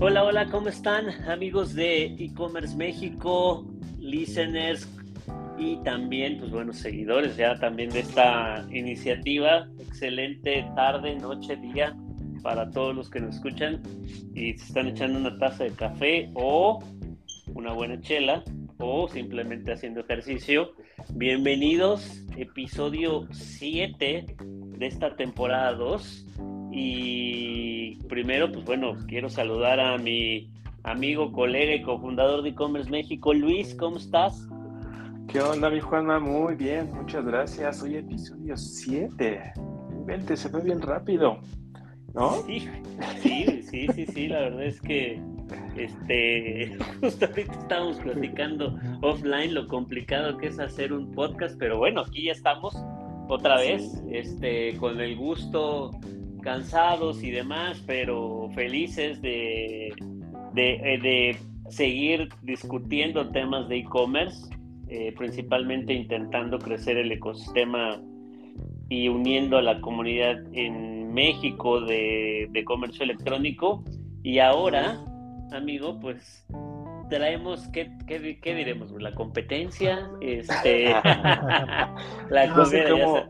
Hola, hola, ¿cómo están amigos de e-commerce México, listeners y también, pues bueno, seguidores ya también de esta iniciativa? Excelente tarde, noche, día para todos los que nos escuchan y se están echando una taza de café o una buena chela o simplemente haciendo ejercicio. Bienvenidos, episodio 7 de esta temporada 2 y primero, pues bueno, quiero saludar a mi amigo, colega y cofundador de e-commerce México, Luis, ¿cómo estás? ¿Qué onda, mi Juanma? Muy bien, muchas gracias. Hoy episodio 7. Vente, se fue bien rápido, ¿no? Sí, sí, sí, sí, sí, la verdad es que este, justo ahorita estábamos platicando offline lo complicado que es hacer un podcast, pero bueno, aquí ya estamos otra vez, este, con el gusto cansados y demás, pero felices de, de, eh, seguir discutiendo temas de e-commerce, eh, principalmente intentando crecer el ecosistema y uniendo a la comunidad en México de, de comercio electrónico. Y ahora, amigo, pues traemos, ¿qué, qué, qué diremos? ¿La competencia? Este, la no sé cómo,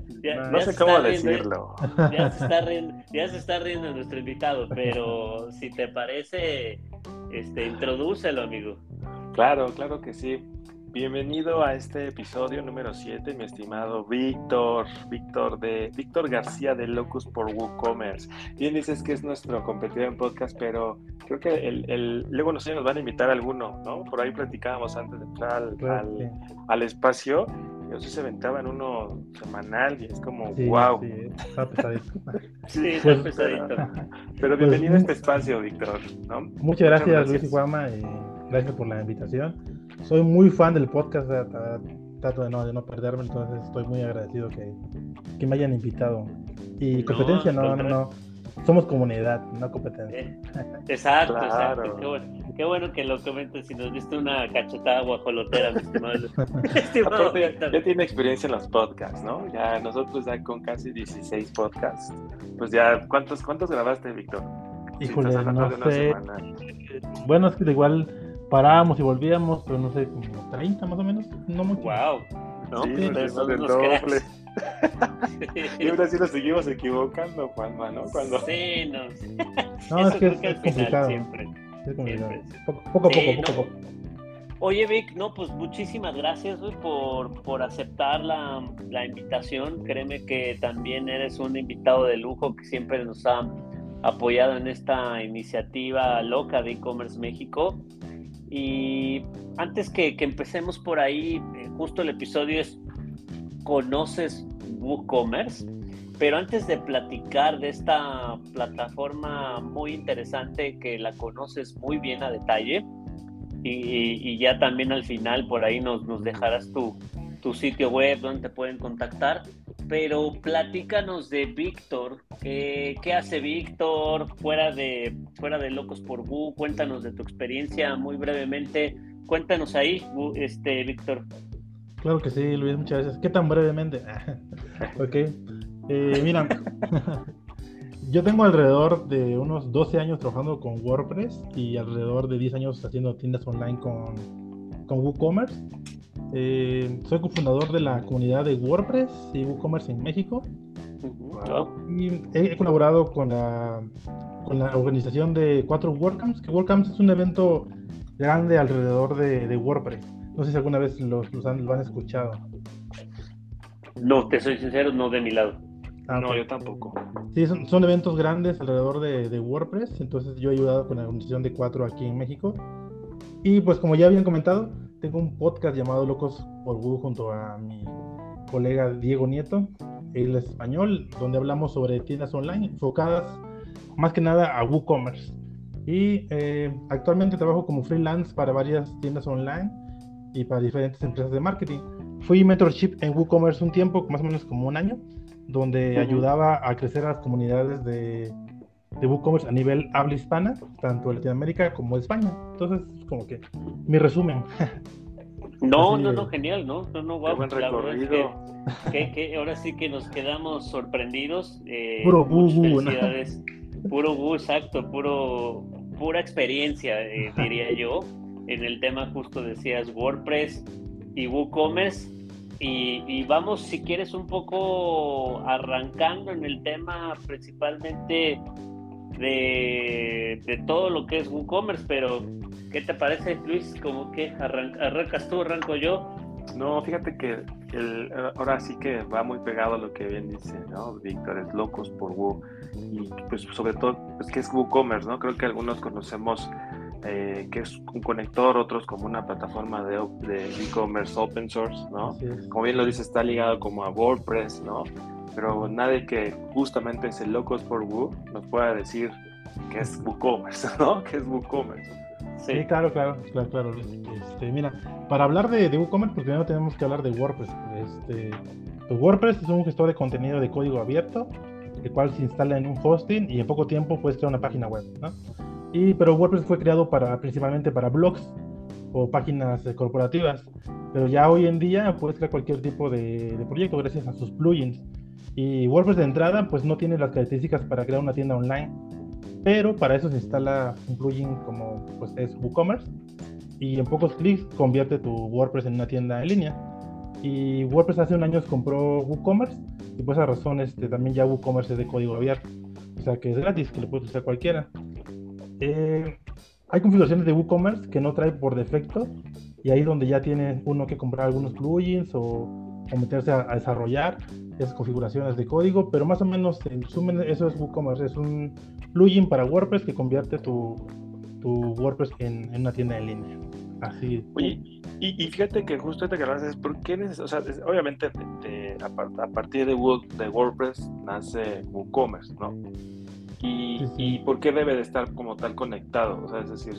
no sé cómo decirlo. ya, se está riendo, ya se está riendo nuestro invitado, pero si te parece, este, introdúcelo, amigo. Claro, claro que sí. Bienvenido a este episodio número 7, mi estimado Víctor, Víctor de Víctor García de Locus por WooCommerce. Bien dices que es nuestro competidor en podcast, pero creo que el, luego no sé, nos van a invitar a alguno, ¿no? Por ahí platicábamos antes de entrar al, al, espacio. Yo sí se aventaba en uno semanal y es como, wow. Sí, está pesadito. sí, está pesadito. Pero, bienvenido a este espacio, Víctor. ¿no? Muchas gracias, Luis y Guama, y gracias por la invitación soy muy fan del podcast, trato de no, de no perderme, entonces estoy muy agradecido que, que me hayan invitado. Y competencia, no, no, no, Somos comunidad, no competencia. Eh, exacto, exacto. Qué bueno, qué bueno, que lo comentes si nos diste una cachetada guajolotera, mi estimado. ya, tiene experiencia en los podcasts, ¿no? Ya nosotros ya con casi 16 podcasts. Pues ya, ¿cuántos, cuántos grabaste, Víctor? Híjole, no sé. Bueno, es que igual parábamos y volvíamos, pero no sé, como 30 más o menos, no mucho. Wow. No, sí, pues, del doble. y ahora sí nos seguimos equivocando, Juanma, ¿no? Cuando... Sí, no. no, es que es, complicado. Siempre. Es complicado. Poco, a poco, poco a poco. Oye, Vic, no, pues muchísimas gracias por, por aceptar la, la, invitación. Créeme que también eres un invitado de lujo que siempre nos ha apoyado en esta iniciativa loca de e-commerce México. Y antes que, empecemos por ahí, eh, justo el episodio es ¿Conoces WooCommerce? Pero antes de platicar de esta plataforma muy interesante que la conoces muy bien a detalle, y, ya también al final por ahí nos, nos dejarás tu, tu sitio web donde te pueden contactar pero platícanos de Víctor. ¿Qué, hace Víctor fuera de, fuera de Locos por Bu? Cuéntanos de tu experiencia muy brevemente. Cuéntanos ahí, este, Víctor. Claro que sí, Luis, muchas gracias. ¿Qué tan brevemente? ok. Eh, mira, yo tengo alrededor de unos 12 años trabajando con WordPress y alrededor de 10 años haciendo tiendas online con, con WooCommerce. Eh, soy cofundador de la comunidad de WordPress y WooCommerce en México. Y he, colaborado con la, con la organización de cuatro WordCamps, que WordCamps es un evento grande alrededor de, WordPress. No sé si alguna vez los, han, lo han escuchado. No, te soy sincero, no de mi lado. Ah, no, yo tampoco. Sí, son, eventos grandes alrededor de, de, WordPress, entonces yo he ayudado con la organización de cuatro aquí en México. Y pues como ya habían comentado, tengo un podcast llamado Locos por Woo junto a mi colega Diego Nieto, es español, donde hablamos sobre tiendas online enfocadas más que nada a WooCommerce. Y eh, actualmente trabajo como freelance para varias tiendas online y para diferentes empresas de marketing. Fui mentorship en WooCommerce un tiempo, más o menos como un año, donde ayudaba a crecer a las comunidades de de WooCommerce a nivel habla hispana, tanto en Latinoamérica como España. Entonces, como que mi resumen. No, no, no, genial, ¿no? No, no, wow, buen recorrido. Que, que, ahora sí que nos quedamos sorprendidos. Eh, puro bu, Puro bu, exacto, puro pura experiencia, eh, diría yo, en el tema justo decías WordPress y WooCommerce. Y, y, vamos, si quieres, un poco arrancando en el tema principalmente de, de todo lo que es WooCommerce, pero ¿qué te parece, Luis? ¿Cómo que arrancas tú, arranco yo? No, fíjate que el, ahora sí que va muy pegado a lo que bien dice, ¿no? Víctor, es locos por Woo. Y pues sobre todo, pues que es WooCommerce, ¿no? Creo que algunos conocemos eh, que es un conector, otros como una plataforma de e-commerce open source, ¿no? Como bien lo dice, está ligado como a WordPress, ¿no? Pero nadie que justamente es el locos por Woo nos pueda decir que es WooCommerce, ¿no? Que es WooCommerce. Sí, claro, claro, claro, claro. Este, mira, para hablar de, WooCommerce, pues primero tenemos que hablar de WordPress. Este, pues WordPress es un gestor de contenido de código abierto, el cual se instala en un hosting y en poco tiempo puedes crear una página web, ¿no? Y, pero WordPress fue creado para, principalmente para blogs o páginas corporativas, pero ya hoy en día puedes crear cualquier tipo de, de proyecto gracias a sus plugins. Y WordPress de entrada pues no tiene las características para crear una tienda online pero para eso se instala un plugin como pues es WooCommerce y en pocos clics convierte tu WordPress en una tienda en línea. Y WordPress hace un año compró WooCommerce y por esa razón este, también ya WooCommerce es de código abierto, o sea que es gratis, que lo puede usar cualquiera. Eh, hay configuraciones de WooCommerce que no trae por defecto y ahí es donde ya tiene uno que comprar algunos plugins o, meterse a, a, desarrollar esas configuraciones de código, pero más o menos en resumen eso es WooCommerce, es un plugin para WordPress que convierte tu, tu WordPress en, en, una tienda en línea. Así. Oye, y, y fíjate que justo te es ¿por qué neces o sea, obviamente a, partir de, de, WordPress nace WooCommerce, ¿no? Y, y, por qué debe de estar como tal conectado? O sea, es decir,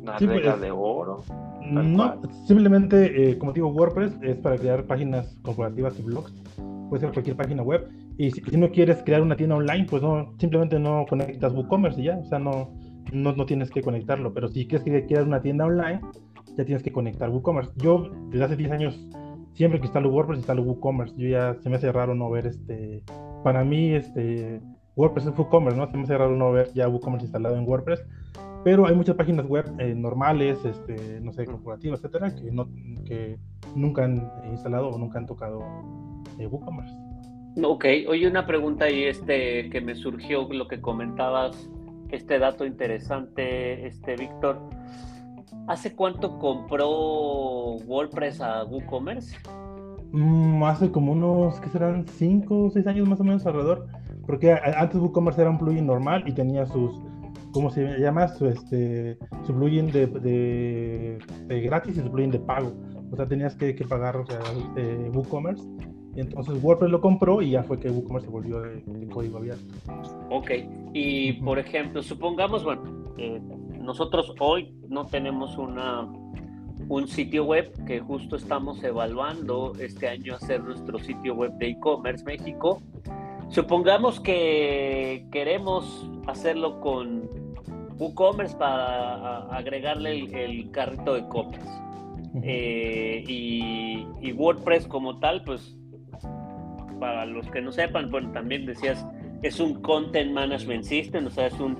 una pues, regla de oro. No, simplemente, eh, como digo, WordPress es para crear páginas corporativas y blogs. Puede ser cualquier página web y si, no quieres crear una tienda online, pues no, simplemente no conectas WooCommerce y ya, o sea, no, no, no tienes que conectarlo. Pero si quieres que crear una tienda online, ya tienes que conectar WooCommerce. Yo desde hace 10 años, siempre que instalo WordPress, instalo WooCommerce. Yo ya se me hace raro no ver este, para mí, este, WordPress es WooCommerce, ¿no? Se me hace raro no ver ya WooCommerce instalado en WordPress. Pero hay muchas páginas web eh, normales, este, no sé, corporativas, etcétera, que, no, que nunca han instalado o nunca han tocado eh, WooCommerce. Ok, oye, una pregunta ahí este, que me surgió, lo que comentabas, este dato interesante, este Víctor. ¿Hace cuánto compró WordPress a WooCommerce? Mm, hace como unos, ¿qué serán? ¿Cinco o seis años más o menos alrededor. Porque antes WooCommerce era un plugin normal y tenía sus, ¿cómo se llama? Su, este, su plugin de, de, gratis y su plugin de pago. O sea, tenías que, que pagar o sea, este, WooCommerce entonces WordPress lo compró y ya fue que WooCommerce se volvió de, código abierto. Ok, y por ejemplo, supongamos, bueno, eh, nosotros hoy no tenemos una, un sitio web que justo estamos evaluando este año hacer nuestro sitio web de e-commerce México. Supongamos que queremos hacerlo con WooCommerce para agregarle el, carrito de compras. Eh, y, y, WordPress como tal, pues para los que no sepan, bueno, también decías, es un Content Management System, o sea, es un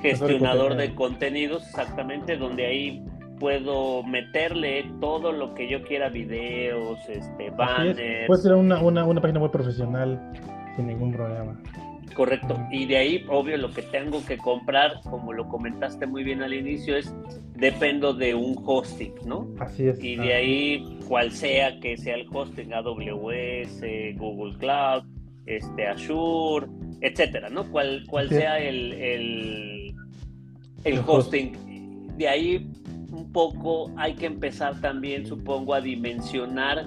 gestionador de contenidos, exactamente, donde ahí puedo meterle todo lo que yo quiera, videos, este, banners. Puede ser una, una, una página web profesional sin ningún problema. Correcto. Y de ahí, obvio, lo que tengo que comprar, como lo comentaste muy bien al inicio, es dependo de un hosting, ¿no? Así es. Y de ahí, cual sea que sea el hosting, AWS, Google Cloud, este, Azure, etcétera, ¿no? Cual, cual sea el, el, el hosting. De ahí, un poco hay que empezar también, supongo, a dimensionar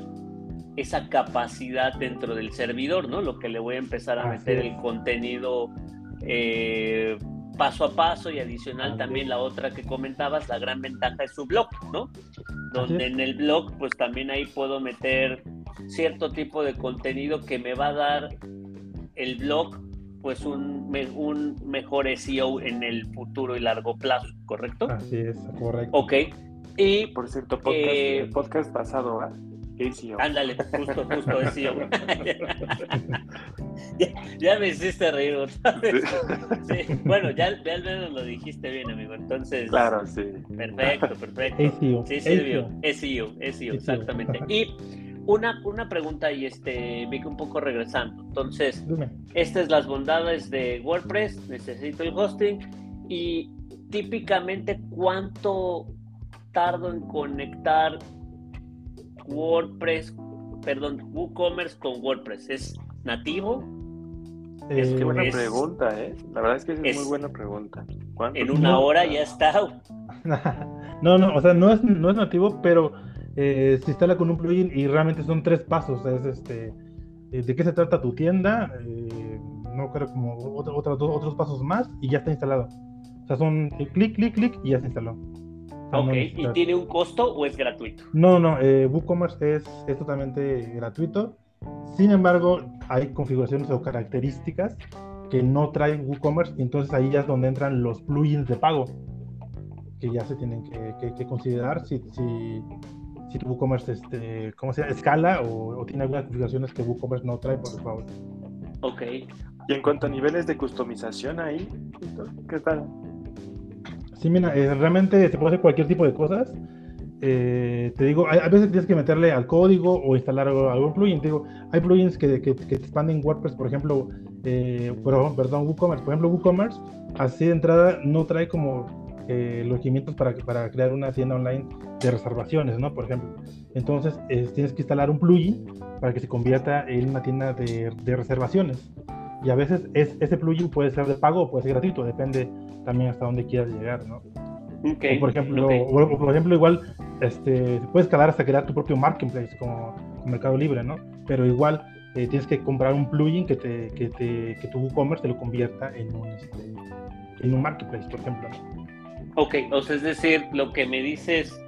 esa capacidad dentro del servidor, ¿no? Lo que le voy a empezar a meter el contenido eh, paso a paso y adicional también la otra que comentabas, la gran ventaja es su blog, ¿no? Donde en el blog pues también ahí puedo meter cierto tipo de contenido que me va a dar el blog pues un, un mejor SEO en el futuro y largo plazo, ¿correcto? Así es, correcto. Ok. Y por cierto, podcast, eh, podcast pasado, SEO. Ándale, justo, justo SEO. ya, ya, me hiciste reír otra vez. Sí. Bueno, ya, ya, al menos lo dijiste bien, amigo. Entonces. Claro, sí. Perfecto, perfecto. SEO. Sí, sirvió. SEO, SEO, exactamente. Y una, una pregunta y este, Vic, un poco regresando. Entonces, estas es las bondades de WordPress, necesito el hosting y típicamente cuánto tardo en conectar WordPress, perdón, WooCommerce con WordPress. ¿Es nativo? Es que buena es, pregunta, ¿eh? La verdad es que es, es muy buena pregunta. En una no, hora ya está. no, no, o sea, no es, no es nativo, pero eh, se instala con un plugin y realmente son tres pasos. Es este, de qué se trata tu tienda, eh, no creo como otro, otro, otros pasos más y ya está instalado. O sea, son clic, clic, clic y ya se instaló. Ok, no ¿y tiene un costo o es gratuito? No, no, eh, WooCommerce es, es totalmente gratuito. Sin embargo, hay configuraciones o características que no trae WooCommerce y entonces ahí ya es donde entran los plugins de pago que ya se tienen que, que, que considerar si, si, si, tu WooCommerce este, ¿cómo se llama? escala o, o, tiene algunas configuraciones que WooCommerce no trae, por favor. Ok. Y en cuanto a niveles de customización ahí, ¿qué tal? Sí, mira, eh, realmente se puede hacer cualquier tipo de cosas. Eh, te digo, hay, a veces tienes que meterle al código o instalar algún plugin. Te digo, hay plugins que, que, que te expanden WordPress, por ejemplo, eh, perdón, perdón, WooCommerce. Por ejemplo, WooCommerce, así de entrada, no trae como eh, los requerimientos para, para crear una tienda online de reservaciones, ¿no? Por ejemplo. Entonces, tienes que instalar un plugin para que se convierta en una tienda de, de reservaciones. Y a veces es, ese plugin puede ser de pago o puede ser gratuito, depende también hasta dónde quieras llegar, ¿no? Okay, o por ejemplo, okay. o, por ejemplo igual este, puedes escalar hasta crear tu propio marketplace como, como Mercado Libre, ¿no? Pero igual eh, tienes que comprar un plugin que, te, que, te, que tu WooCommerce te lo convierta en un, este, en un marketplace, por ejemplo. Ok, o sea, es decir, lo que me dices,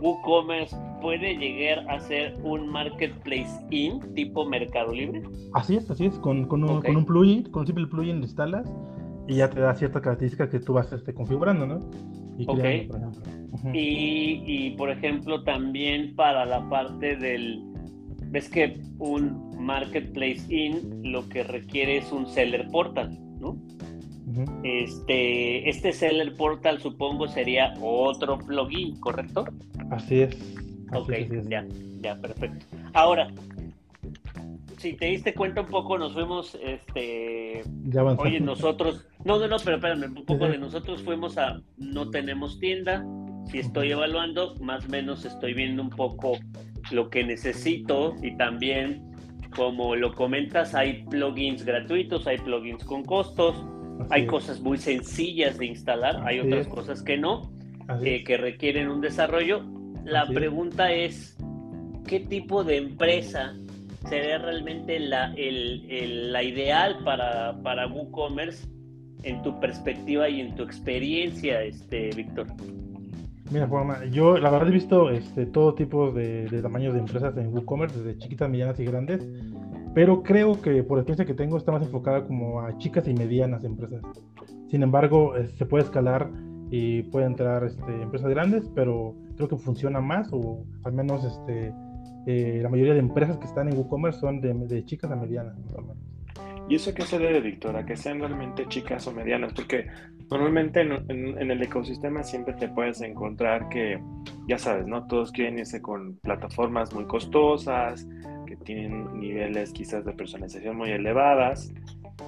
WooCommerce puede llegar a ser un marketplace in tipo Mercado Libre. Así es, así es, con, con, un, okay. con un plugin, con simple plugin lo instalas y ya te da ciertas características que tú vas este, configurando, ¿no? Y ok. Creando, por ejemplo. Uh -huh. y, y, por ejemplo, también para la parte del. Ves que un marketplace in lo que requiere es un seller portal, ¿no? Uh -huh. Este, este seller portal supongo sería otro plugin, ¿correcto? Así es. Así ok, es, así es. ya, ya, perfecto. Ahora, si te diste cuenta un poco, nos fuimos, este, ya oye, nosotros, no, no, no, pero espérame, un poco de nosotros fuimos a, no tenemos tienda, si estoy evaluando, más o menos estoy viendo un poco lo que necesito y también, como lo comentas, hay plugins gratuitos, hay plugins con costos, Así hay es. cosas muy sencillas de instalar, Así hay otras es. cosas que no, eh, que requieren un desarrollo. La Así pregunta es, ¿qué tipo de empresa sería realmente la, el, el, la ideal para, para WooCommerce en tu perspectiva y en tu experiencia, este, Víctor? Mira, Juanma, yo la verdad he visto este, todo tipo de, de tamaños de empresas en WooCommerce, desde chiquitas, medianas y grandes, pero creo que por experiencia que tengo está más enfocada como a chicas y medianas empresas. Sin embargo, eh, se puede escalar y puede entrar este, empresas grandes, pero creo que funciona más o al menos este, eh, la mayoría de empresas que están en WooCommerce son de, de chicas a medianas. ¿Y eso qué se debe, Víctor? ¿A que sean realmente chicas o medianas? Porque normalmente en, en, en, el ecosistema siempre te puedes encontrar que, ya sabes, ¿no? Todos quieren irse con plataformas muy costosas, que tienen niveles quizás de personalización muy elevadas,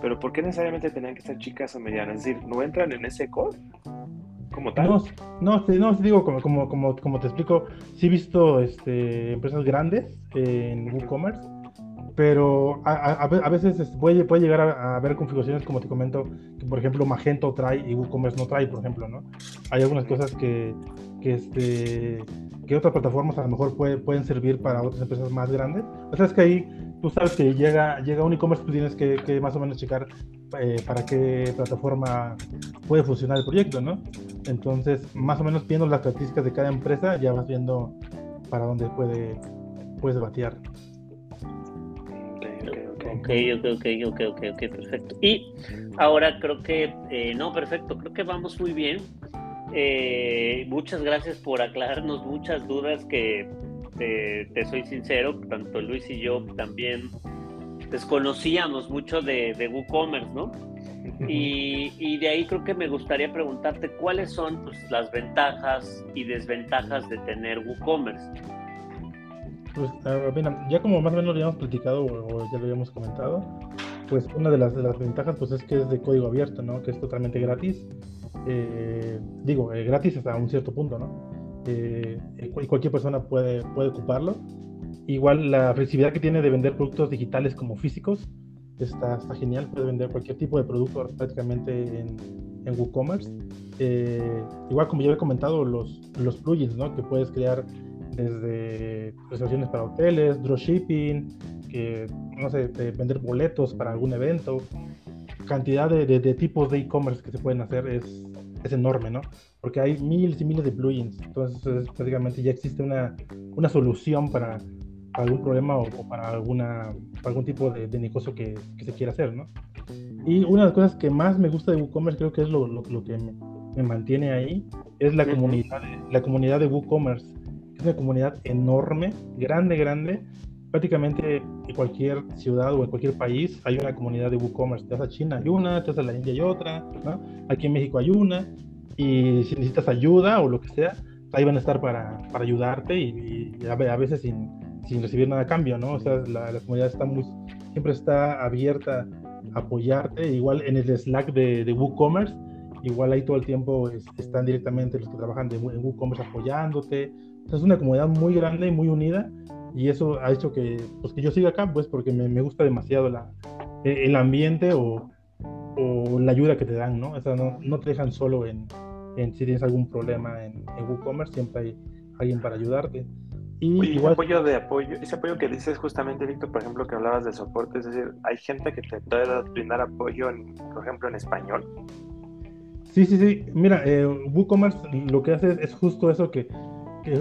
pero ¿por qué necesariamente tenían que ser chicas o medianas? Es decir, ¿no entran en ese core? Como tal. No, no, no digo, como, como, como, como te explico, sí he visto este, empresas grandes en WooCommerce, pero a, a, a veces puede, puede llegar a, a, haber configuraciones, como te comento, que por ejemplo Magento trae y WooCommerce no trae, por ejemplo, ¿no? Hay algunas cosas que, que, este, que otras plataformas a lo mejor puede, pueden servir para otras empresas más grandes. O sea, es que ahí tú sabes que llega, llega un e-commerce, tú tienes que, que, más o menos checar eh, para qué plataforma puede funcionar el proyecto, ¿no? Entonces, más o menos viendo las características de cada empresa, ya vas viendo para dónde puede, puedes batear. Ok, ok, ok, ok, ok, ok, perfecto. Y ahora creo que, eh, no, perfecto, creo que vamos muy bien. Eh, muchas gracias por aclararnos muchas dudas que te soy sincero, tanto Luis y yo también desconocíamos mucho de, de WooCommerce, ¿no? Y, de ahí creo que me gustaría preguntarte cuáles son pues, las ventajas y desventajas de tener WooCommerce. Pues, ya como más o menos lo habíamos platicado o, ya lo habíamos comentado, pues una de las, de las, ventajas pues es que es de código abierto, ¿no? Que es totalmente gratis. Eh, digo, eh, gratis hasta un cierto punto, ¿no? Eh, cualquier persona puede, puede ocuparlo. Igual la flexibilidad que tiene de vender productos digitales como físicos está, está genial. Puede vender cualquier tipo de producto prácticamente en, en WooCommerce. Eh, igual como ya he comentado, los, los plugins ¿no? que puedes crear desde reservaciones para hoteles, dropshipping, que no sé, vender boletos para algún evento. Cantidad de, de, de tipos de e-commerce que se pueden hacer es, es enorme, ¿no? Porque hay miles y miles de plugins. Entonces, prácticamente ya existe una, una solución para, algún problema o, para, alguna, algún tipo de, negocio que, que, se quiera hacer, ¿no? Y una de las cosas que más me gusta de WooCommerce, creo que es lo, lo, que me, me, mantiene ahí, es la comunidad, la comunidad de WooCommerce. Es una comunidad enorme, grande, grande. Prácticamente en cualquier ciudad o en cualquier país hay una comunidad de WooCommerce. Te vas a China hay una, te vas a la India hay otra, ¿no? Aquí en México hay una. Y si necesitas ayuda o lo que sea, ahí van a estar para, para ayudarte y, y a veces sin, sin recibir nada a cambio, ¿no? O sea, la, comunidad está muy, siempre está abierta a apoyarte. Igual en el Slack de, de WooCommerce, igual ahí todo el tiempo están directamente los que trabajan de, en WooCommerce apoyándote. es una comunidad muy grande y muy unida y eso ha hecho que, pues, que yo siga acá, pues porque me, me gusta demasiado la, e, el ambiente o, o, la ayuda que te dan, ¿no? O sea, no, no te dejan solo en, en, si tienes algún problema en, en WooCommerce, siempre hay alguien para ayudarte. Y igual... ese apoyo de apoyo, ese apoyo que dices justamente, Víctor, por ejemplo, que hablabas de soporte, es decir, hay gente que te puede brindar apoyo, en, por ejemplo, en español. Sí, sí, sí. Mira, eh, WooCommerce lo que hace es, justo eso que,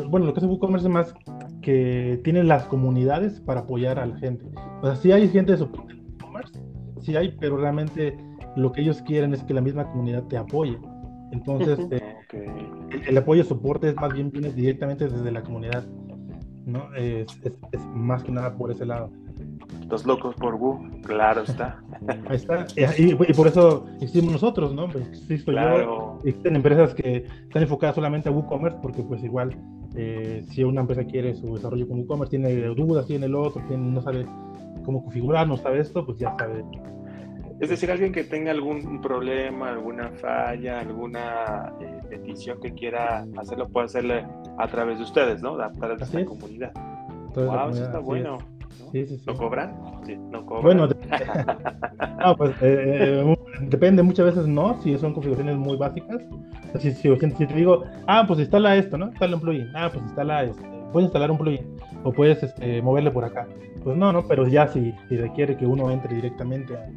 bueno, lo que hace WooCommerce es más que tiene las comunidades para apoyar a la gente. O sea, sí hay gente de soporte en WooCommerce, sí hay, pero realmente lo que ellos quieren es que la misma comunidad te apoye. Entonces, eh, el, el, apoyo soporte es más bien viene directamente desde la comunidad. ¿No? Es, es, más que nada por ese lado. Los locos por Woo, claro está. Ahí está. Y, por eso existimos nosotros, ¿no? Pues existo yo. Existen empresas que están enfocadas solamente a WooCommerce porque pues igual eh, si una empresa quiere su desarrollo con WooCommerce, tiene dudas, tiene el otro, tiene, no sabe cómo configurar, no sabe esto, pues ya sabe es decir, alguien que tenga algún problema, alguna falla, alguna eh, petición que quiera hacerlo, puede hacerle a través de ustedes, ¿no? A través de esta comunidad. wow, eso está bueno. Sí, sí, sí. ¿Lo cobran? Sí, no cobran. Bueno, no, pues, eh, eh, depende, muchas veces no, si son configuraciones muy básicas. Si, si, si, te digo, ah, pues instala esto, ¿no? Instala un plugin. Ah, pues instala este. Puedes instalar un plugin o puedes este, moverle por acá. Pues no, no, pero ya si, si requiere que uno entre directamente a,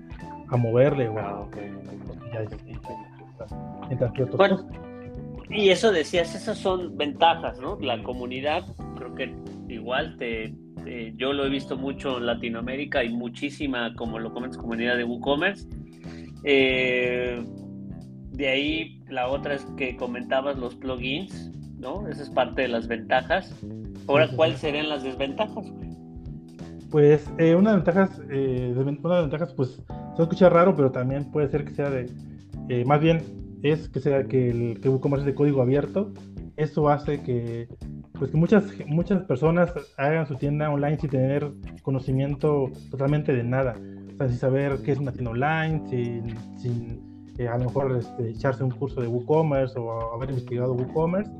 a moverle o ah, bueno, y eso decías, esas son ventajas, ¿no? La comunidad, creo que igual te, yo lo he visto mucho en Latinoamérica, hay muchísima, como lo comentas, comunidad de WooCommerce. Eh, de ahí la otra es que comentabas los plugins, ¿no? Esa es parte de las ventajas. Ahora, ¿cuáles serían las desventajas? Pues eh, una de las ventajas, eh, una de las ventajas, pues se escucha raro, pero también puede ser que sea de, eh, más bien es que sea que el que WooCommerce es de código abierto. Eso hace que, pues que muchas, muchas personas hagan su tienda online sin tener conocimiento totalmente de nada. O sea, sin saber qué es una tienda online, sin, sin eh, a lo mejor este, echarse un curso de WooCommerce o haber investigado WooCommerce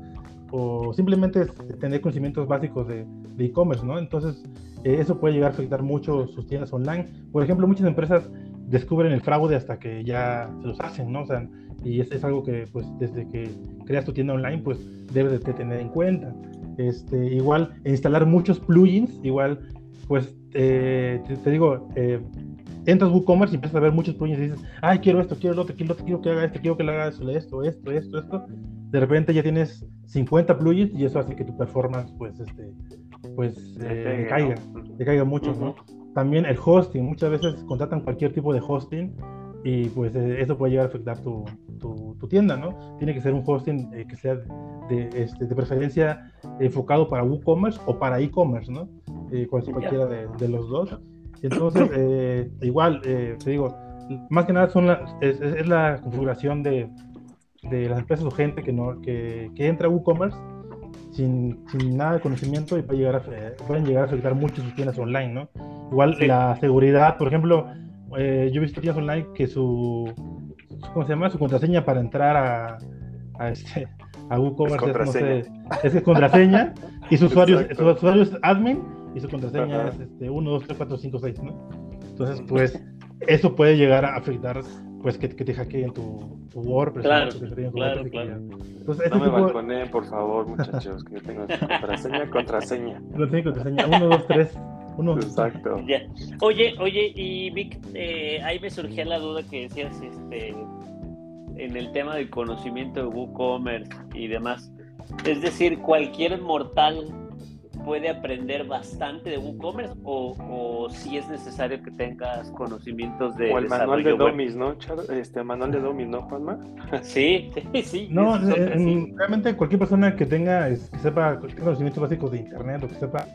o simplemente tener conocimientos básicos de e-commerce, ¿no? Entonces, eh, eso puede llegar a afectar mucho sus tiendas online. Por ejemplo, muchas empresas descubren el fraude hasta que ya se los hacen, ¿no? O sea, y es, es algo que, pues, desde que creas tu tienda online, pues, debes de tener en cuenta. Este, igual, instalar muchos plugins, igual, pues, eh, te, digo, eh, entras a WooCommerce y empiezas a ver muchos plugins y dices, ay, quiero esto, quiero lo otro, quiero, quiero que haga esto, quiero que le haga esto, esto, esto, esto, esto. De repente ya tienes 50 plugins y eso hace que tu performance, pues, este, pues, eh, caiga, caiga mucho, ¿no? También el hosting, muchas veces contratan cualquier tipo de hosting y pues eh, eso puede llegar a afectar tu, tu, tu, tienda, ¿no? Tiene que ser un hosting eh, que sea de, este, de, preferencia enfocado para WooCommerce o para e-commerce, ¿no? Eh, cualquiera de, de, los dos. Entonces, eh, igual, te digo, más que nada son la, es, es, la configuración de, de, las empresas o gente que, no, que, que entra a WooCommerce sin, sin, nada de conocimiento y puede llegar a, pueden llegar a afectar mucho sus tiendas online, ¿no? Igual la seguridad, por ejemplo, eh, yo he visto tiendas online que su, ¿cómo se llama? Su contraseña para entrar a, a este a WooCommerce es, no sé, es contraseña y su usuario, su usuario es admin y su contraseña es este, 1, 2, 3, 4, 5, 6, ¿no? Entonces, pues, eso puede llegar a afectar pues que, que te hackeen tu, tu WordPress. Claro, ¿no? claro, claro. Entonces, no me tipo... balconeen, por favor, muchachos, que yo tengo contraseña, contraseña. Contraseña, contraseña, 1, 2, 3. Uno. Exacto. Ya. Oye, oye, y Vic, eh, ahí me surgía la duda que decías este, en el tema del conocimiento de WooCommerce y demás. Es decir, cualquier mortal puede aprender bastante de WooCommerce o, o si es necesario que tengas conocimientos de o el manual de Domis, ¿no? Este manual de Domis, ¿no, Juanma? Sí, sí, sí. No, eh, sí. realmente cualquier persona que tenga, que sepa conocimientos básicos de internet o que sepa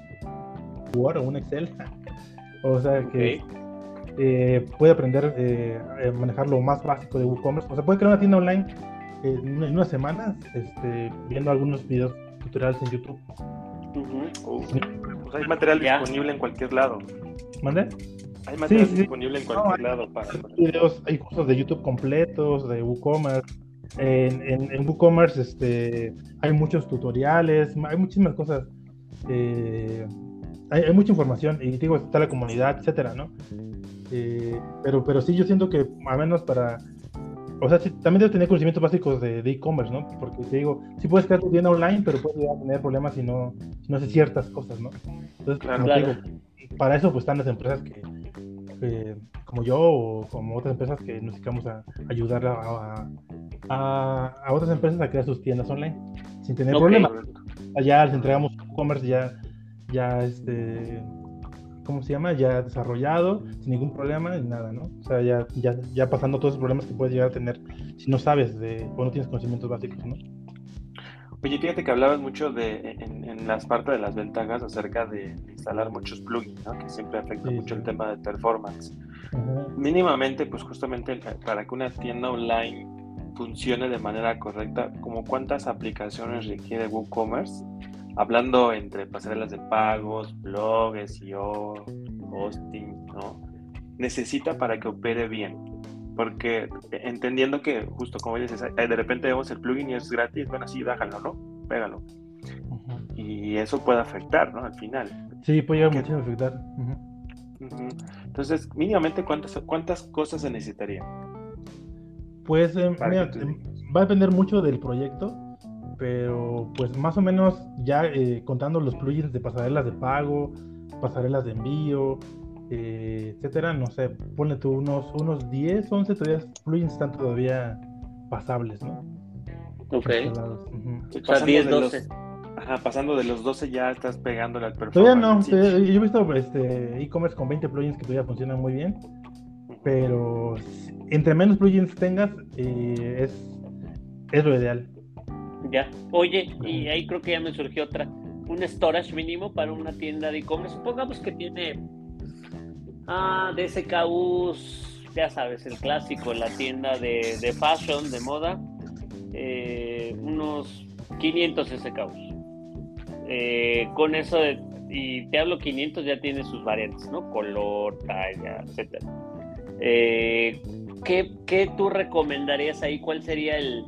Word o un Excel. o sea que okay. eh, puede aprender eh, a manejar lo más básico de WooCommerce. O sea, puede crear una tienda online en, en unas semanas este, viendo algunos videos tutoriales en YouTube. Uh -huh. sí. pues hay material yeah. disponible en cualquier lado. ¿Mande? Hay material sí, disponible en cualquier no, lado. Para, para... Videos, hay cursos de YouTube completos, de WooCommerce. En, en, en WooCommerce este, hay muchos tutoriales, hay muchísimas cosas. Eh, hay, hay, mucha información y digo, está la comunidad, etcétera, ¿no? Eh, pero, pero sí, yo siento que, al menos para. O sea, sí, también debes tener conocimientos básicos de e-commerce, ¿no? Porque te digo, sí puedes crear tu tienda online, pero puedes llegar a tener problemas si no, si no haces ciertas cosas, ¿no? Entonces, claro, claro. Digo, para eso pues están las empresas que, que, como yo o como otras empresas que nos dedicamos a ayudar a, a, a, otras empresas a crear sus tiendas online sin tener okay. problemas. Allá les entregamos e-commerce ya ya este ¿cómo se llama? ya desarrollado, sin ningún problema ni nada, ¿no? O sea, ya, ya, ya pasando todos los problemas que puedes llegar a tener si no sabes de o no tienes conocimientos básicos, ¿no? Oye, fíjate que hablabas mucho de, en, en las partes de las ventajas acerca de instalar muchos plugins, ¿no? Que siempre afecta sí, mucho sí. el tema de performance. Uh -huh. Mínimamente, pues justamente para que una tienda online funcione de manera correcta, como cuántas aplicaciones requiere WooCommerce hablando entre pasarelas de pagos, blog, SEO, hosting, ¿no? Necesita para que opere bien. Porque entendiendo que, justo como dices, de repente vemos el plugin y es gratis, bueno, sí, déjalo, ¿no? Pégalo. Uh -huh. Y eso puede afectar, ¿no? Al final. Sí, puede llegar mucho a afectar. Uh -huh. Uh -huh. Entonces, mínimamente, ¿cuántas, ¿cuántas cosas se necesitarían? Pues, eh, mira, va a depender mucho del proyecto pero pues más o menos ya eh, contando los plugins de pasarelas de pago, pasarelas de envío, eh, etcétera, no sé, ponle tú unos, unos 10, 11 todavía plugins están todavía pasables, ¿no? Ok. Uh -huh. O sea, 10, 12. Los, ajá, pasando de los 12 ya estás pegándole al performance. Todavía no, sí. yo he visto este, e-commerce con 20 plugins que todavía funcionan muy bien, pero entre menos plugins tengas, eh, es, es lo ideal. Ya. Oye, y ahí creo que ya me surgió otra. Un storage mínimo para una tienda de e-commerce. Supongamos que tiene ah, DSKUs, ya sabes, el clásico, la tienda de, de fashion, de moda. Eh, unos 500 SKUs. Eh, con eso, de, y te hablo 500, ya tiene sus variantes, ¿no? Color, talla, etc. Eh, ¿qué, ¿Qué tú recomendarías ahí? ¿Cuál sería el,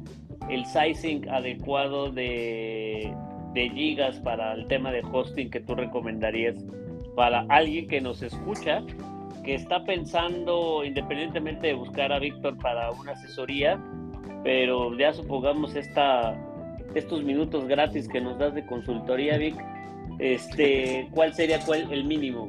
el sizing adecuado de, de, gigas para el tema de hosting que tú recomendarías para alguien que nos escucha, que está pensando, independientemente de buscar a Víctor para una asesoría, pero ya supongamos esta, estos minutos gratis que nos das de consultoría, Vic, este, ¿cuál sería cuál, el mínimo?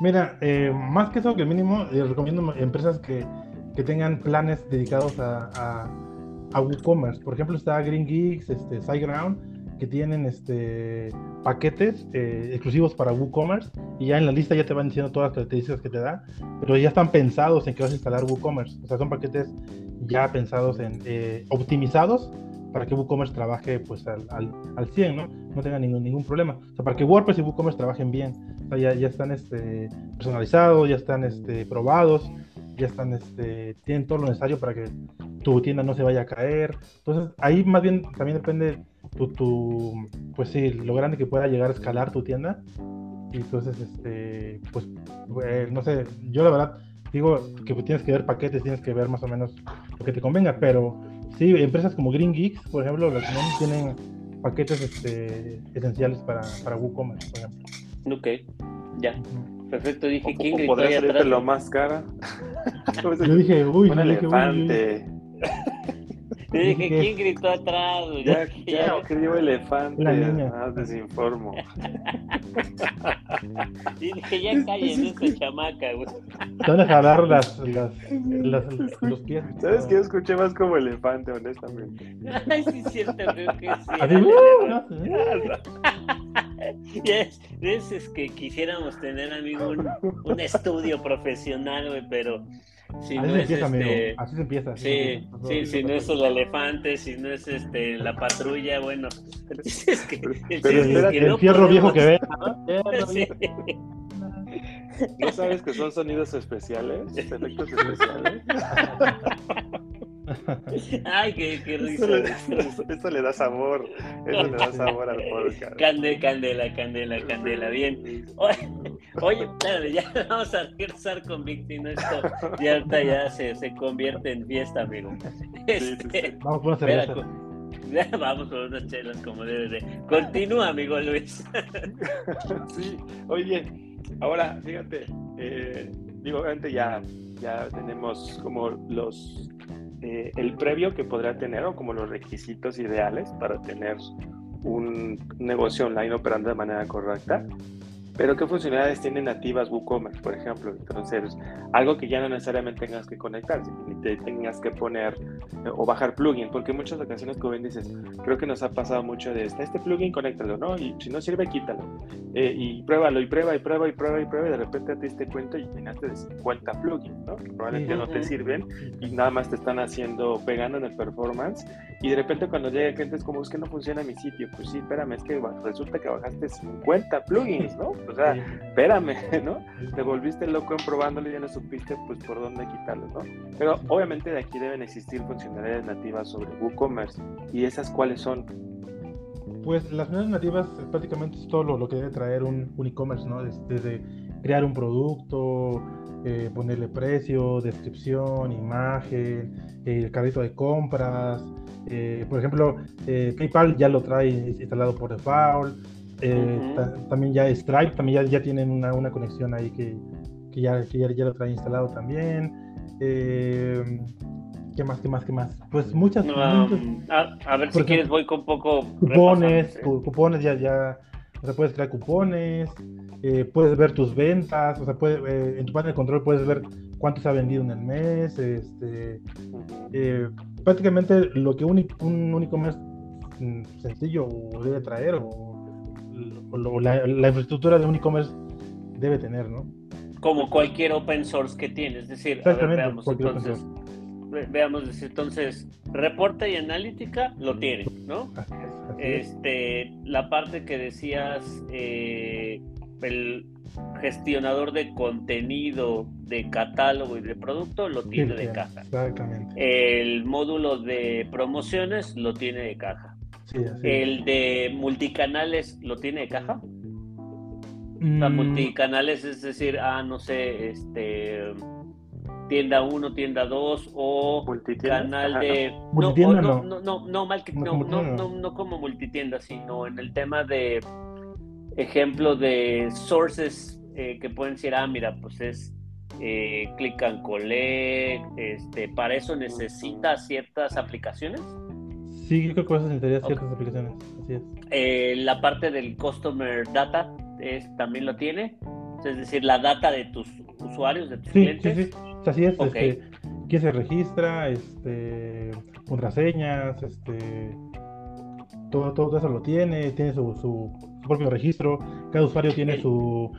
Mira, eh, más que eso que el mínimo, eh, recomiendo empresas que, que tengan planes dedicados a, a a WooCommerce. Por ejemplo, está Green Geeks, este, SiteGround, que tienen este, paquetes eh, exclusivos para WooCommerce y ya en la lista ya te van diciendo todas las características que te da, pero ya están pensados en que vas a instalar WooCommerce. O sea, son paquetes ya pensados en eh, optimizados para que WooCommerce trabaje pues al, al, al 100, ¿no? No tenga ningún, ningún problema. O sea, para que WordPress y WooCommerce trabajen bien. Ya, ya están este, personalizados, ya están este, probados, ya están, este, tienen todo lo necesario para que tu tienda no se vaya a caer. Entonces, ahí más bien también depende tu, tu pues sí, lo grande que pueda llegar a escalar tu tienda. Y entonces, este, pues, eh, no sé, yo la verdad digo que tienes que ver paquetes, tienes que ver más o menos lo que te convenga, pero sí, empresas como Green Geeks, por ejemplo, las tienen paquetes este, esenciales para, para WooCommerce, por ejemplo. Ok, ya. Perfecto, dije, ¿quién ¿Cómo gritó ahí podría ser lo más cara? Yo dije, uy, Un yo dije, uy, elefante. Yo dije, ¿quién gritó atrás? Ya, ya, que digo elefante. La niña. Ah, desinformo. Y dije, ya callen esta chamaca, güey. Te van a jalar las, las, las- los pies. ¿Sabes que yo escuché más como elefante, honestamente? Ay, sí, es cierto, creo que sí. Así, uh. Yes, es, es que quisiéramos tener, amigo, un, un estudio profesional, güey, pero si Así no se es empieza, este. Así se empieza. así Sí, se empieza. sí, si no es el elefante, si no es este la patrulla, bueno, el es que, el pero es espérate, que El no fierro viejo que ve. Fierro Sí. ¿No sabes que son sonidos especiales? Efectos especiales. Ay, qué, qué risa. Eso le, eso- eso le da sabor. Eso le da sabor al podcast. Candela, candela, candela, candela, bien. Oye, ya vamos a regresar con Victino. Esto ya ahorita ya se, se convierte en fiesta, amigo. sí, Este, sí. Vamos por cerveza. vamos por unas chelas como debe de. Continúa, amigo Luis. Sí, oye, ahora fíjate, eh, digo, obviamente ya, ya tenemos como los, eh, el previo que podrá tener o como los requisitos ideales para tener un negocio online operando de manera correcta. Pero qué funcionalidades tienen nativas WooCommerce, por ejemplo. Entonces, algo que ya no necesariamente tengas que conectar, ni te tengas que poner eh, o bajar plugin, porque muchas ocasiones, como bien dices, creo que nos ha pasado mucho de este, este plugin, conéctalo, ¿no? Y si no sirve, quítalo. Eh, y pruébalo, y prueba, y prueba, y prueba, y prueba, y de repente te diste cuenta y llenaste de 50 plugins, ¿no? Que probablemente no te sirven y nada más te están haciendo, pegando en el performance. Y de repente cuando llega el cliente es como, es que no funciona mi sitio. Pues sí, espérame, es que resulta que bajaste 50 plugins, ¿no? O sea, espérame, ¿no? Te volviste loco en probándolo y ya no supiste pues por dónde quitarlo, ¿no? Pero obviamente de aquí deben existir funcionalidades nativas sobre WooCommerce. ¿Y esas cuáles son? Pues las nuevas nativas eh, prácticamente es todo lo, lo que debe traer un, un e-commerce, ¿no? Des- Desde crear un producto, eh, ponerle precio, descripción, imagen, eh, el carrito de compras. eh, por ejemplo, PayPal ya lo trae instalado por default. Eh, también ya Stripe, también ya, ya tienen una, una conexión ahí que, que ya, que ya, ya lo trae instalado también. Eh, ¿Qué más, qué más, qué más? Pues muchas, muchas- Um, a, a ver si quieres, voy con poco. cupones, cupones ya, ya, o sea, puedes crear cupones, eh, puedes ver tus ventas, o sea, puede- eh, en tu panel de control puedes ver cuánto se ha vendido en el mes, este, eh, prácticamente lo que un, un, un e-commerce mm, sencillo debe traer o, o la, la infraestructura de un e-commerce debe tener, ¿no? Como cualquier open source que tiene. Es decir, a ver, Exactamente, veamos entonces. ve- Veamos, entonces, reporte y analítica lo tiene, ¿no? Así es, así es. Este, la parte que decías, eh, el gestionador de contenido, de catálogo y de producto lo tiene de caja. Exactamente. El módulo de promociones lo tiene de caja. Sí, así es. El de multicanales lo tiene de caja. Mm, multicanales es decir, ah, no sé, este tienda 1, tienda 2 o canal de no, no, no. no, no, no, mal que- No no, como no, tienda. no, no como multitienda, sino en el tema de ejemplo de sources eh, que pueden decir, ah, mira, pues es eh, click and collect, este, para eso necesita ciertas aplicaciones. Sí, yo creo que vas a necesitar ciertas aplicaciones. Así es. Eh, la parte del customer data es, también lo tiene, es decir, la data de tus usuarios, de tus Sí, sí, clientes. sí. Sea, así es. Este, quién se registra, este, contraseñas, este, todo, todo eso lo tiene, tiene su, su, propio registro, cada usuario tiene su,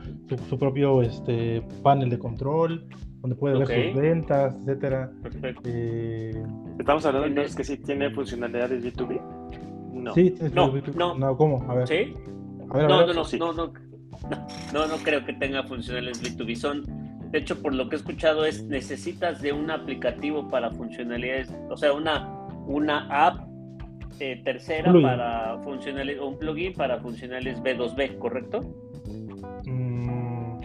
su, propio este, panel de control, donde puede ver sus ventas, etcétera. Perfecto. Eh, Estamos hablando entonces que sí tiene funcionalidades B2B. No. Sí, no, no. no, ¿cómo? A ver. ¿Sí? A ver, a no, ver. no, no, no, no, no, no creo que tenga funcionalidades B2B. Son, de hecho, por lo que he escuchado es necesitas de un aplicativo para funcionalidades, o sea, una, una app eh, tercera para funcionales, un plugin para funcionales B2B, ¿correcto? Mm.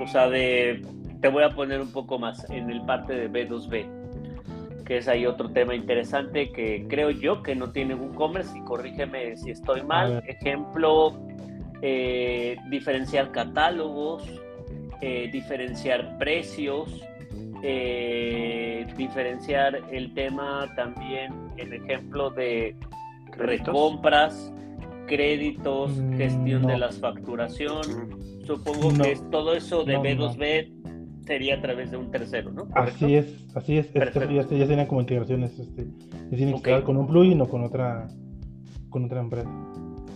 O sea, de, te voy a poner un poco más en el parte de B2B, que es ahí otro tema interesante que creo yo que no tiene WooCommerce y corrígeme si estoy mal. Ejemplo, eh, diferenciar catálogos, eh, diferenciar precios, eh, diferenciar el tema también, el ejemplo de recompras, créditos, mm, gestión de las facturación. Supongo que todo eso de B2B sería a través de un tercero, ¿no? Así es, así es. Este, ya, ya tienen como integraciones, este, tienen que con un plugin o con otra, con otra empresa.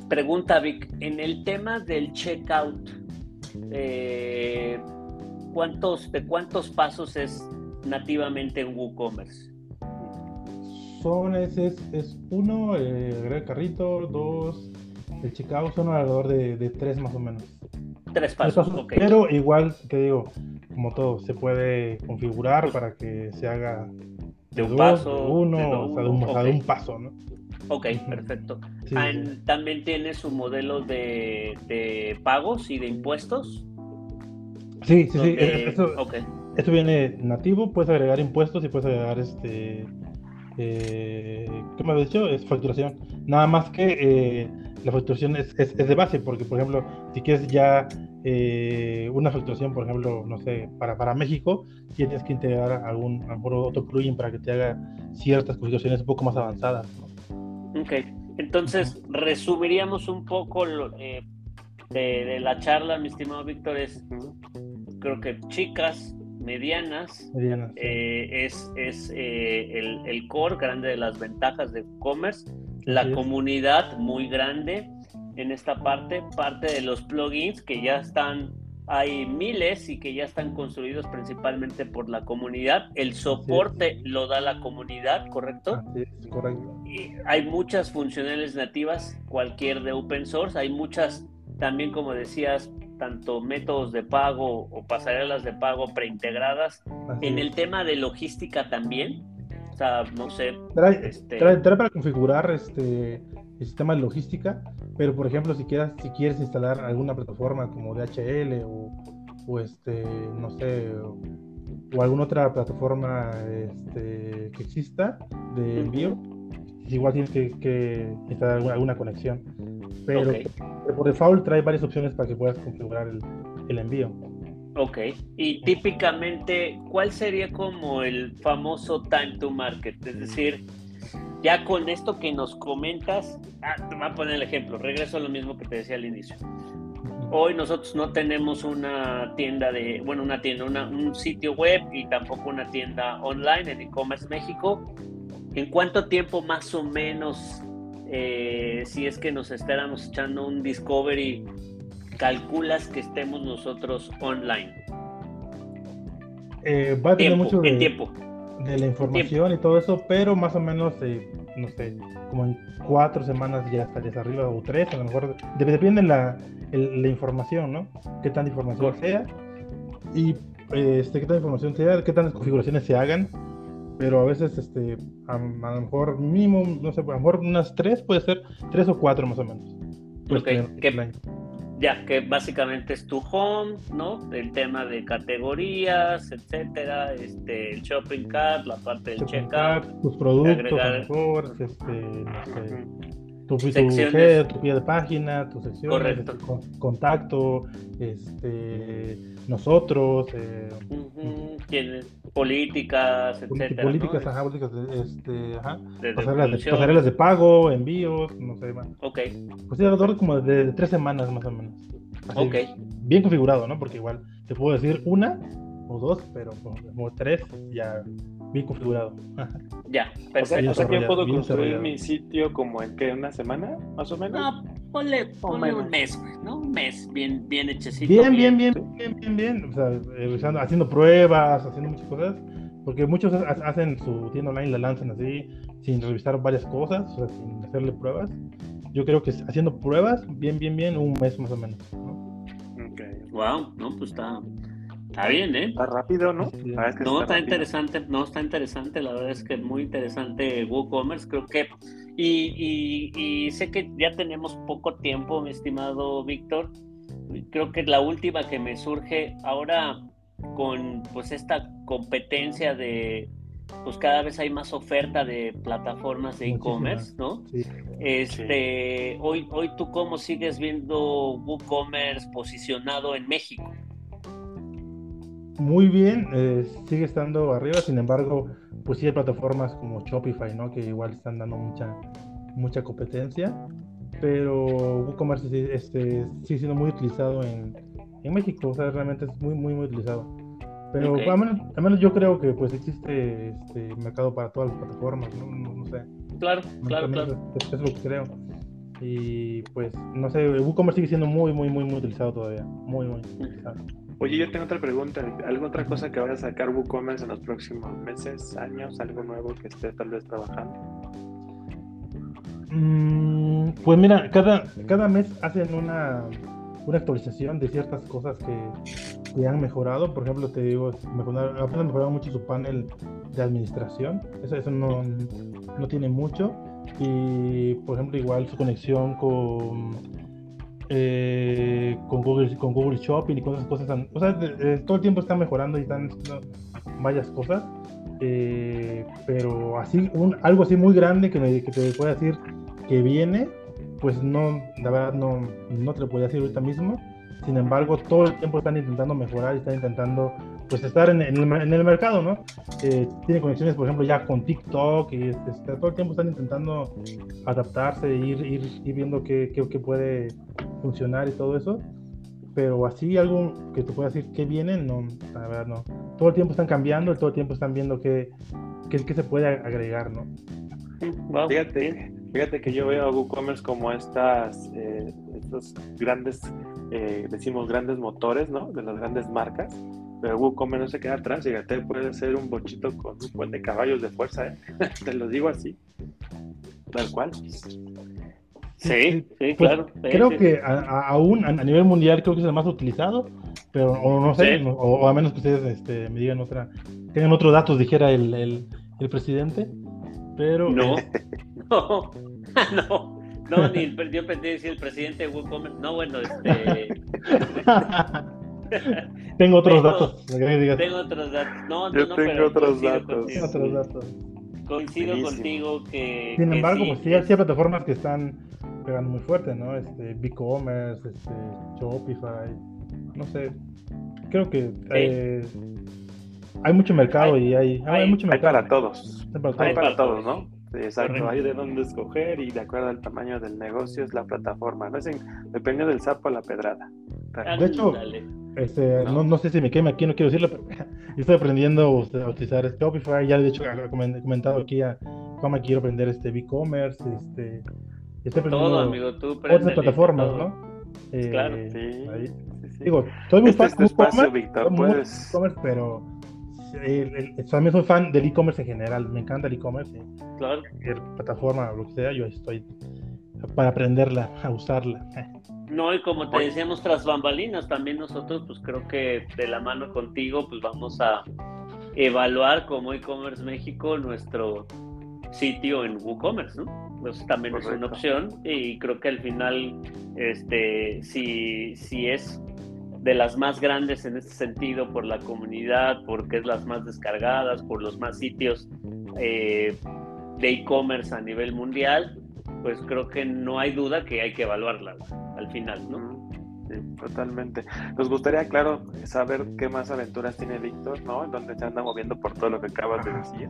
Pregunta Vic, en el tema del checkout, eh, ¿cuántos, ¿de cuántos pasos es nativamente en WooCommerce? Son, es, es, uno, eh, el carrito, dos, el checkout, son alrededor de, tres más o menos. Tres pasos, Pero igual, te digo, como todo, se puede configurar para que se haga de un paso, uno, o sea, de un, paso, ¿no? Ok, perfecto. ¿También tiene su modelo de, de, pagos y de impuestos? Sí, sí, sí. Esto, viene nativo, puedes agregar impuestos y puedes agregar este. Eh, ¿Qué me has dicho? Es facturación. Nada más que eh, la facturación es, es, de base, porque por ejemplo, si quieres ya eh, una facturación, por ejemplo, no sé, para, para México, tienes que integrar algún, algún otro plugin para que te haga ciertas configuraciones un poco más avanzadas. Ok, entonces resumiríamos un poco de, de, la charla, mi estimado Víctor, es creo que chicas, medianas, eh, es, es eh, el, el, core grande de las ventajas de e-commerce, la comunidad muy grande en esta parte, parte de los plugins que ya están, hay miles y que ya están construidos principalmente por la comunidad, el soporte lo da la comunidad, ¿correcto? correcto. Y hay muchas funcionales nativas, cualquier de open source, hay muchas también, como decías, tanto métodos de pago o pasarelas de pago preintegradas. En el tema de logística también, o sea, no sé. Trae, este... para configurar este el sistema de logística, pero por ejemplo, si quieres, si quieres instalar alguna plataforma como DHL o, o este, no sé, o, alguna otra plataforma este, que exista de envío, igual tienes que, que instalar alguna, alguna conexión. Pero, por default trae varias opciones para que puedas configurar el, envío. Ok, y típicamente, ¿cuál sería como el famoso time to market? Es decir, ya con esto que nos comentas, ah, te voy a poner el ejemplo, regreso a lo mismo que te decía al inicio. Hoy nosotros no tenemos una tienda de, bueno, una tienda, un sitio web y tampoco una tienda online en e-commerce México. ¿En cuánto tiempo más o menos eh, si es que nos estáramos echando un discovery, calculas que estemos nosotros online? Eh, va a tener mucho de, tiempo. de la información y todo eso, pero más o menos, eh, no sé, como en cuatro semanas ya estarías arriba o tres, a lo mejor depende de la, la información, ¿no? Qué tanta información sea y este, qué tanta información sea, qué tantas configuraciones se hagan pero a veces este a, lo mejor mínimo no sé a lo mejor unas tres puede ser tres o cuatro más o menos. Ya que básicamente es tu home no el tema de categorías etcétera este el shopping cart la parte del checkout tus productos mejor, este no sé tu, tu, tu pie de página, tu sección, Correcto. Este, contacto, este, nosotros. Eh, políticas, etcétera. Políticas, ajá, políticas, este, ajá. pasarelas, de, pago, envíos, no sé más. Ok. Pues alrededor como de, tres semanas más o menos. ok. Bien configurado, ¿no? Porque igual te puedo decir una o dos, pero como tres ya bien configurado. ya, perfecto. O sea, yo puedo construir mi sitio como en que una semana, más o menos. No, ponle, ponle un mes, ¿no? Un mes bien, bien hechecito. Bien, bien, bien, bien, bien, bien, O sea, eh, haciendo pruebas, haciendo muchas cosas. Porque muchos hacen su tienda online, la lanzan así, sin revisar varias cosas, o sea, sin hacerle pruebas. Yo creo que haciendo pruebas, bien, bien, bien, un mes más o menos. Wow, no, pues está, está bien, ¿eh? Está rápido, ¿no? no, está, interesante, no, está interesante, la verdad es que es muy interesante WooCommerce, creo que, y, y, sé que ya tenemos poco tiempo, mi estimado Víctor, creo que la última que me surge ahora con pues esta competencia de pues cada vez hay más oferta de plataformas de e-commerce, ¿no? Este, hoy, hoy tú cómo sigues viendo WooCommerce posicionado en México? Muy bien, eh, sigue estando arriba, sin embargo, pues sí hay plataformas como Shopify, ¿no? Que igual están dando mucha, mucha competencia, pero WooCommerce este, sigue siendo muy utilizado en, en México, o sea, realmente es muy, muy, muy utilizado. Pero al, menos, yo creo que pues existe este mercado para todas las plataformas, ¿no? No, sé. Claro, claro, claro. Es, lo que creo. Y pues, no sé, WooCommerce sigue siendo muy, muy, muy, muy utilizado todavía. Muy, muy utilizado. Oye, yo tengo otra pregunta. ¿Alguna otra cosa que vaya a sacar WooCommerce en los próximos meses, años? ¿Algo nuevo que esté tal vez trabajando? Mm, pues mira, cada, cada mes hacen una una actualización de ciertas cosas que, que han mejorado. Por ejemplo, te digo, mejoraron, han mejorado mucho su panel de administración. Eso, eso no, no tiene mucho. Y, por ejemplo, igual su conexión con, eh, con, Google, con Google Shopping y con esas cosas. o sea, todo el tiempo están mejorando y están haciendo varias cosas. Eh, pero así, un, algo así muy grande que, me, que te pueda decir que viene, pues no, la verdad no, no te lo podía decir ahorita mismo. Sin embargo, todo el tiempo están intentando mejorar y están intentando pues estar en, el, en el, mercado, ¿no? Eh, tiene conexiones, por ejemplo, ya con TikTok y este todo el tiempo están intentando adaptarse, ir, ir, ir viendo qué, qué, qué, puede funcionar y todo eso. Pero así algo que te pueda decir que viene, no, la verdad no. Todo el tiempo están cambiando, todo el tiempo están viendo qué, qué, qué se puede agregar, ¿no? Fíjate, fíjate que yo veo a WooCommerce como estas, eh, estos grandes, eh, decimos grandes motores, ¿no? De las grandes marcas. Pero WooCommerce no se queda atrás, fíjate, puede ser un bochito con un buen de caballos de fuerza, ¿eh? Te lo digo así. Tal cual. Sí, sí, pues, claro. creo que aún a, nivel mundial creo que es el más utilizado, pero o no sé, o, a menos que ustedes este, me digan otra, tengan otros datos, dijera el, el, el presidente. Pero. No, no, no, no, ni el, yo pensé decir el presidente de WooCommerce. No, bueno, este. tengo otros datos. Tengo otros datos. No, yo no, tengo pero otros datos. otros datos. Coincido contigo que. Sin embargo, pues sí, hay plataformas que están pegando muy fuerte, ¿no? Este, BigCommerce, este, Shopify, no sé. Creo que eh, hay mucho mercado y hay, hay, mucho mercado. para todos. Hay para, todos, ¿no? exacto, hay de dónde escoger y de acuerdo al tamaño del negocio es la plataforma. ¿no? Es depende del sapo a la pedrada. De hecho, este, ¿No? ¿No? sé si me queme aquí, no quiero decirlo, pero estoy aprendiendo a utilizar Shopify. Ya de hecho he comentado aquí a cómo quiero aprender este e-commerce. Este, estoy aprendiendo Todo, amigo, tú otras plataformas, ¿no? Eh, claro, sí. Ahí. Digo, estoy muy este es tu espacio, Víctor, puedes... pero también soy fan del e-commerce en general, me encanta el e-commerce. Claro. Cualquier plataforma, lo que sea, yo estoy para aprenderla, a usarla. No, y como te decíamos tras bambalinas, también nosotros, pues creo que de la mano contigo, pues vamos a evaluar como e-commerce México nuestro sitio en WooCommerce, ¿no? Eso también es una opción y creo que al final, este, si, si es de las más grandes en este sentido por la comunidad, porque es las más descargadas, por los más sitios eh, de e-commerce a nivel mundial, pues creo que no hay duda que hay que evaluarla al final, ¿no? Sí, totalmente. Nos gustaría, claro, saber qué más aventuras tiene Víctor, ¿no? En donde se anda moviendo por todo lo que acabas de decir.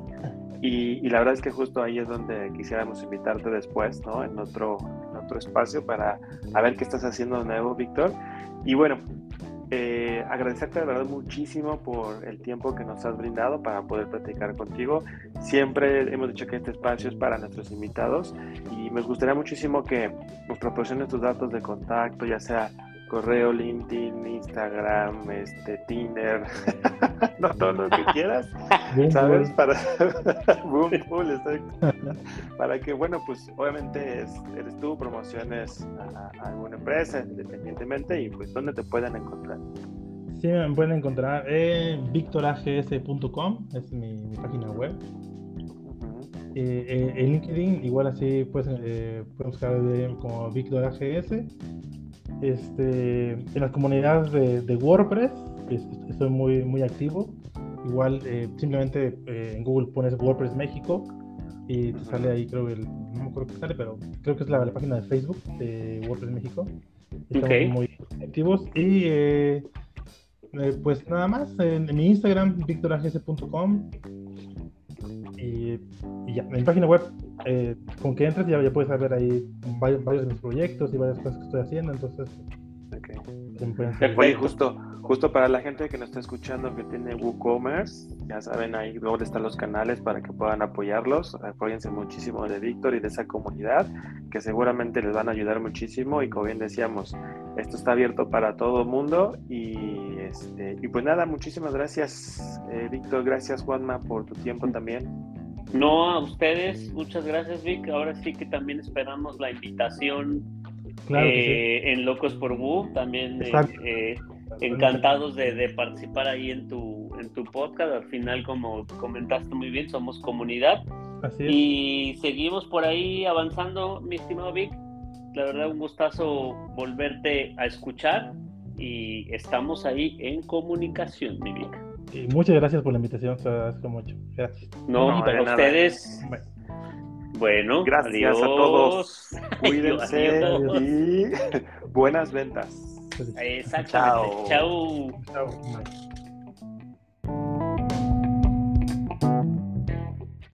Y, y, la verdad es que justo ahí es donde quisiéramos invitarte después, ¿no? En otro, en otro espacio para a ver qué estás haciendo de nuevo, Víctor. Y bueno, eh, agradecerte de verdad muchísimo por el tiempo que nos has brindado para poder platicar contigo. Siempre hemos dicho que este espacio es para nuestros invitados y me gustaría muchísimo que nos proporciones tus datos de contacto, ya sea correo, LinkedIn, Instagram, este, Tinder, no todo lo que quieras, ¿sabes? Para, para que, bueno, pues obviamente eres tú, promociones a, alguna empresa independientemente y pues dónde te pueden encontrar. Sí, me pueden encontrar en victorags.com, es mi, página web. Eh, eh, en LinkedIn, igual así pues, eh, pueden buscar como Victor AGS este, en las comunidades de, WordPress estoy muy, muy activo. Igual eh, simplemente eh, en Google pones WordPress México y te sale ahí, creo que no me acuerdo qué sale, pero creo que es la, página de Facebook de WordPress México. Estamos muy activos. Y eh, pues nada más, en, mi Instagram, victorags.com. Y, ya, en mi página web eh, con que entres ya, puedes ver ahí varios, de mis proyectos y varias cosas que estoy haciendo, entonces... Okay. justo, justo para la gente que nos está escuchando que tiene WooCommerce, ya saben ahí dónde están los canales para que puedan apoyarlos. Apóyense muchísimo de Víctor y de esa comunidad, que seguramente les van a ayudar muchísimo. Y como bien decíamos, esto está abierto para todo el mundo. Y, este, y pues nada, muchísimas gracias, eh, Víctor. Gracias, Juanma, por tu tiempo también. No, a ustedes, muchas gracias Vic. Ahora sí que también esperamos la invitación eh, en Locos por Wu. También eh, eh, encantados de, participar ahí en tu, en tu podcast. Al final, como comentaste muy bien, somos comunidad. Así es. Y seguimos por ahí avanzando, mi estimado Vic. La verdad, un gustazo volverte a escuchar y estamos ahí en comunicación, mi Vic muchas gracias por la invitación, te agradezco mucho. Gracias. No, para ustedes. Bueno, gracias a todos. Cuídense y buenas ventas. Exactamente. Chao. Chao.